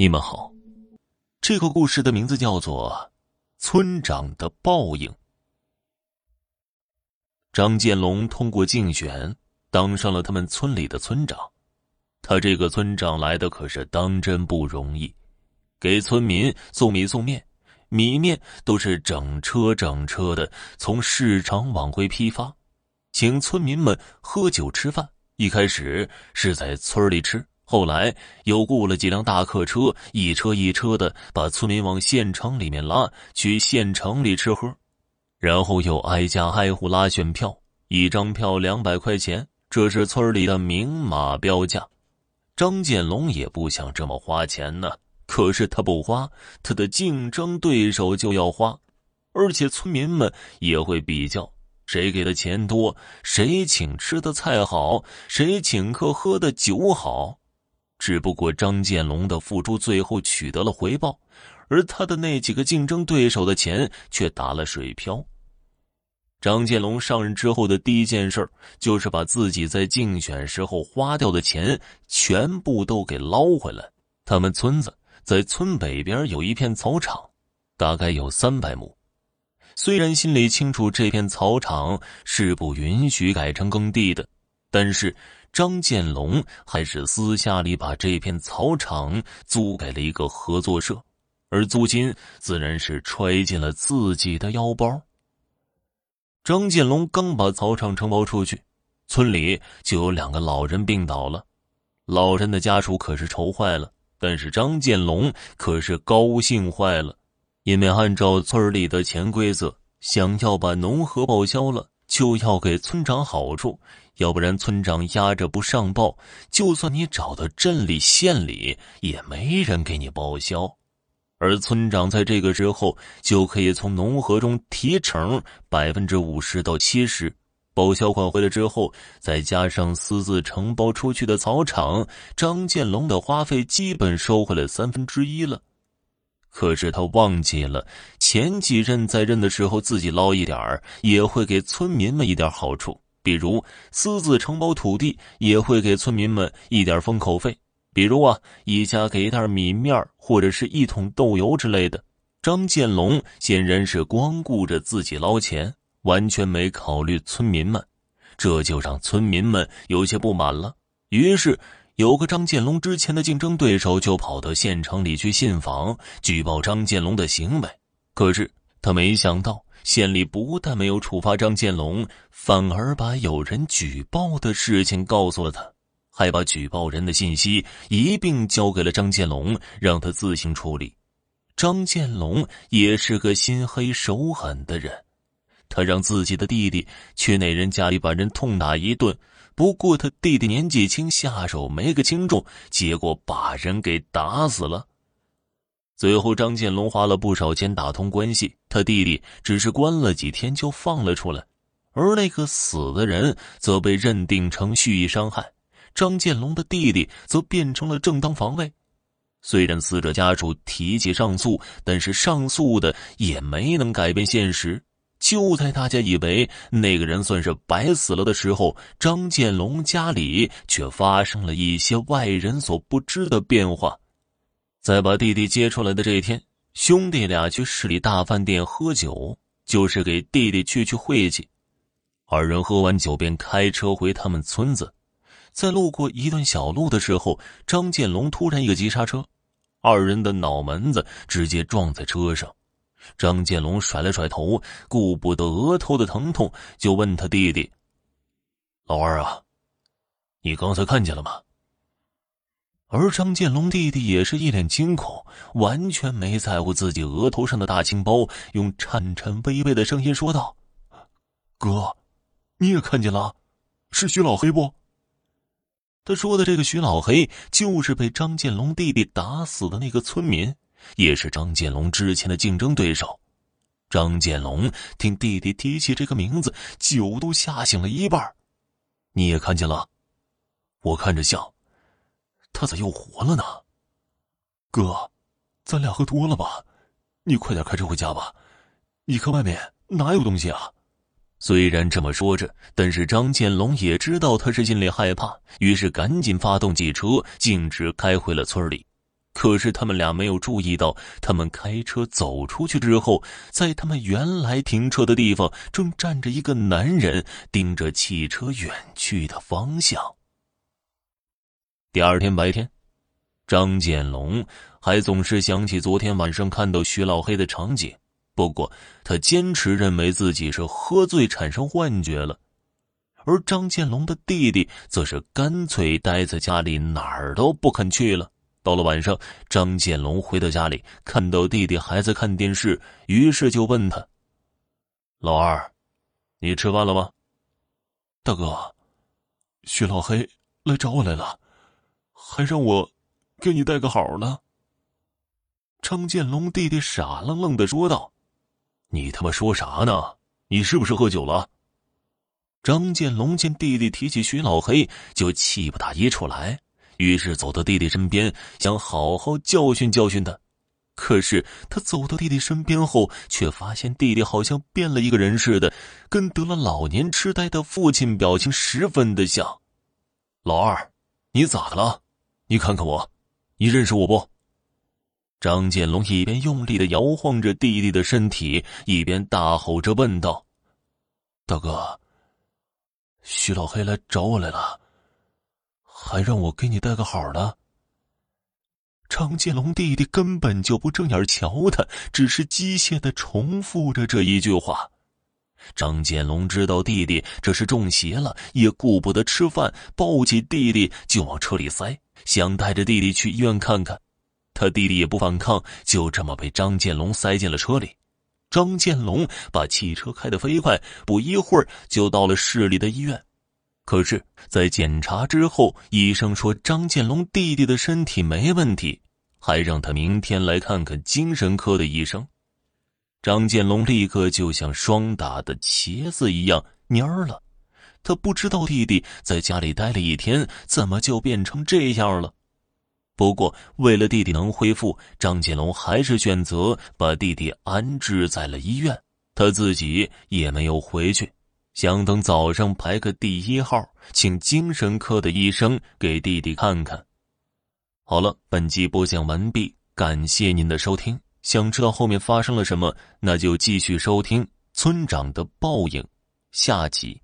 你们好，这个故事的名字叫做《村长的报应》。张建龙通过竞选当上了他们村里的村长，他这个村长来的可是当真不容易，给村民送米送面，米面都是整车整车的从市场往回批发，请村民们喝酒吃饭。一开始是在村里吃。后来又雇了几辆大客车，一车一车的把村民往县城里面拉，去县城里吃喝，然后又挨家挨户拉选票，一张票两百块钱，这是村里的明码标价。张建龙也不想这么花钱呢，可是他不花，他的竞争对手就要花，而且村民们也会比较，谁给的钱多，谁请吃的菜好，谁请客喝的酒好。只不过张建龙的付出最后取得了回报，而他的那几个竞争对手的钱却打了水漂。张建龙上任之后的第一件事就是把自己在竞选时候花掉的钱全部都给捞回来。他们村子在村北边有一片草场，大概有三百亩。虽然心里清楚这片草场是不允许改成耕地的，但是。张建龙还是私下里把这片草场租给了一个合作社，而租金自然是揣进了自己的腰包。张建龙刚把草场承包出去，村里就有两个老人病倒了，老人的家属可是愁坏了，但是张建龙可是高兴坏了，因为按照村里的潜规则，想要把农合报销了，就要给村长好处。要不然，村长压着不上报，就算你找到镇里、县里，也没人给你报销。而村长在这个时候就可以从农合中提成百分之五十到七十，报销款回来之后，再加上私自承包出去的草场，张建龙的花费基本收回来三分之一了。可是他忘记了，前几任在任的时候自己捞一点，也会给村民们一点好处。比如私自承包土地，也会给村民们一点封口费。比如啊，一家给一袋米面或者是一桶豆油之类的。张建龙显然是光顾着自己捞钱，完全没考虑村民们，这就让村民们有些不满了。于是，有个张建龙之前的竞争对手就跑到县城里去信访，举报张建龙的行为。可是他没想到。县里不但没有处罚张建龙，反而把有人举报的事情告诉了他，还把举报人的信息一并交给了张建龙，让他自行处理。张建龙也是个心黑手狠的人，他让自己的弟弟去那人家里把人痛打一顿，不过他弟弟年纪轻，下手没个轻重，结果把人给打死了。最后，张建龙花了不少钱打通关系，他弟弟只是关了几天就放了出来，而那个死的人则被认定成蓄意伤害，张建龙的弟弟则变成了正当防卫。虽然死者家属提起上诉，但是上诉的也没能改变现实。就在大家以为那个人算是白死了的时候，张建龙家里却发生了一些外人所不知的变化。在把弟弟接出来的这一天，兄弟俩去市里大饭店喝酒，就是给弟弟去去晦气。二人喝完酒便开车回他们村子，在路过一段小路的时候，张建龙突然一个急刹车，二人的脑门子直接撞在车上。张建龙甩了甩头，顾不得额头的疼痛，就问他弟弟：“老二啊，你刚才看见了吗？”而张建龙弟弟也是一脸惊恐，完全没在乎自己额头上的大青包，用颤颤巍巍的声音说道：“哥，你也看见了，是徐老黑不？”他说的这个徐老黑，就是被张建龙弟弟打死的那个村民，也是张建龙之前的竞争对手。张建龙听弟弟提起这个名字，酒都吓醒了一半。你也看见了，我看着像。他咋又活了呢？哥，咱俩喝多了吧？你快点开车回家吧。你看外面哪有东西啊？虽然这么说着，但是张建龙也知道他是心里害怕，于是赶紧发动汽车，径直开回了村里。可是他们俩没有注意到，他们开车走出去之后，在他们原来停车的地方，正站着一个男人，盯着汽车远去的方向。第二天白天，张建龙还总是想起昨天晚上看到徐老黑的场景，不过他坚持认为自己是喝醉产生幻觉了，而张建龙的弟弟则是干脆待在家里，哪儿都不肯去了。到了晚上，张建龙回到家里，看到弟弟还在看电视，于是就问他：“老二，你吃饭了吗？”大哥，徐老黑来找我来了，还让我给你带个好呢。张建龙弟弟傻愣愣的说道：“你他妈说啥呢？你是不是喝酒了？”张建龙见弟弟提起徐老黑，就气不打一处来。于是走到弟弟身边，想好好教训教训他。可是他走到弟弟身边后，却发现弟弟好像变了一个人似的，跟得了老年痴呆的父亲表情十分的像。老二，你咋的了？你看看我，你认识我不？张建龙一边用力的摇晃着弟弟的身体，一边大吼着问道：“大哥，徐老黑来找我来了。”还让我给你带个好的。张建龙弟弟根本就不正眼瞧他，只是机械的重复着这一句话。张建龙知道弟弟这是中邪了，也顾不得吃饭，抱起弟弟就往车里塞，想带着弟弟去医院看看。他弟弟也不反抗，就这么被张建龙塞进了车里。张建龙把汽车开得飞快，不一会儿就到了市里的医院。可是，在检查之后，医生说张建龙弟弟的身体没问题，还让他明天来看看精神科的医生。张建龙立刻就像霜打的茄子一样蔫了，他不知道弟弟在家里待了一天，怎么就变成这样了。不过，为了弟弟能恢复，张建龙还是选择把弟弟安置在了医院，他自己也没有回去。想等早上排个第一号，请精神科的医生给弟弟看看。好了，本集播讲完毕，感谢您的收听。想知道后面发生了什么，那就继续收听《村长的报应》下集。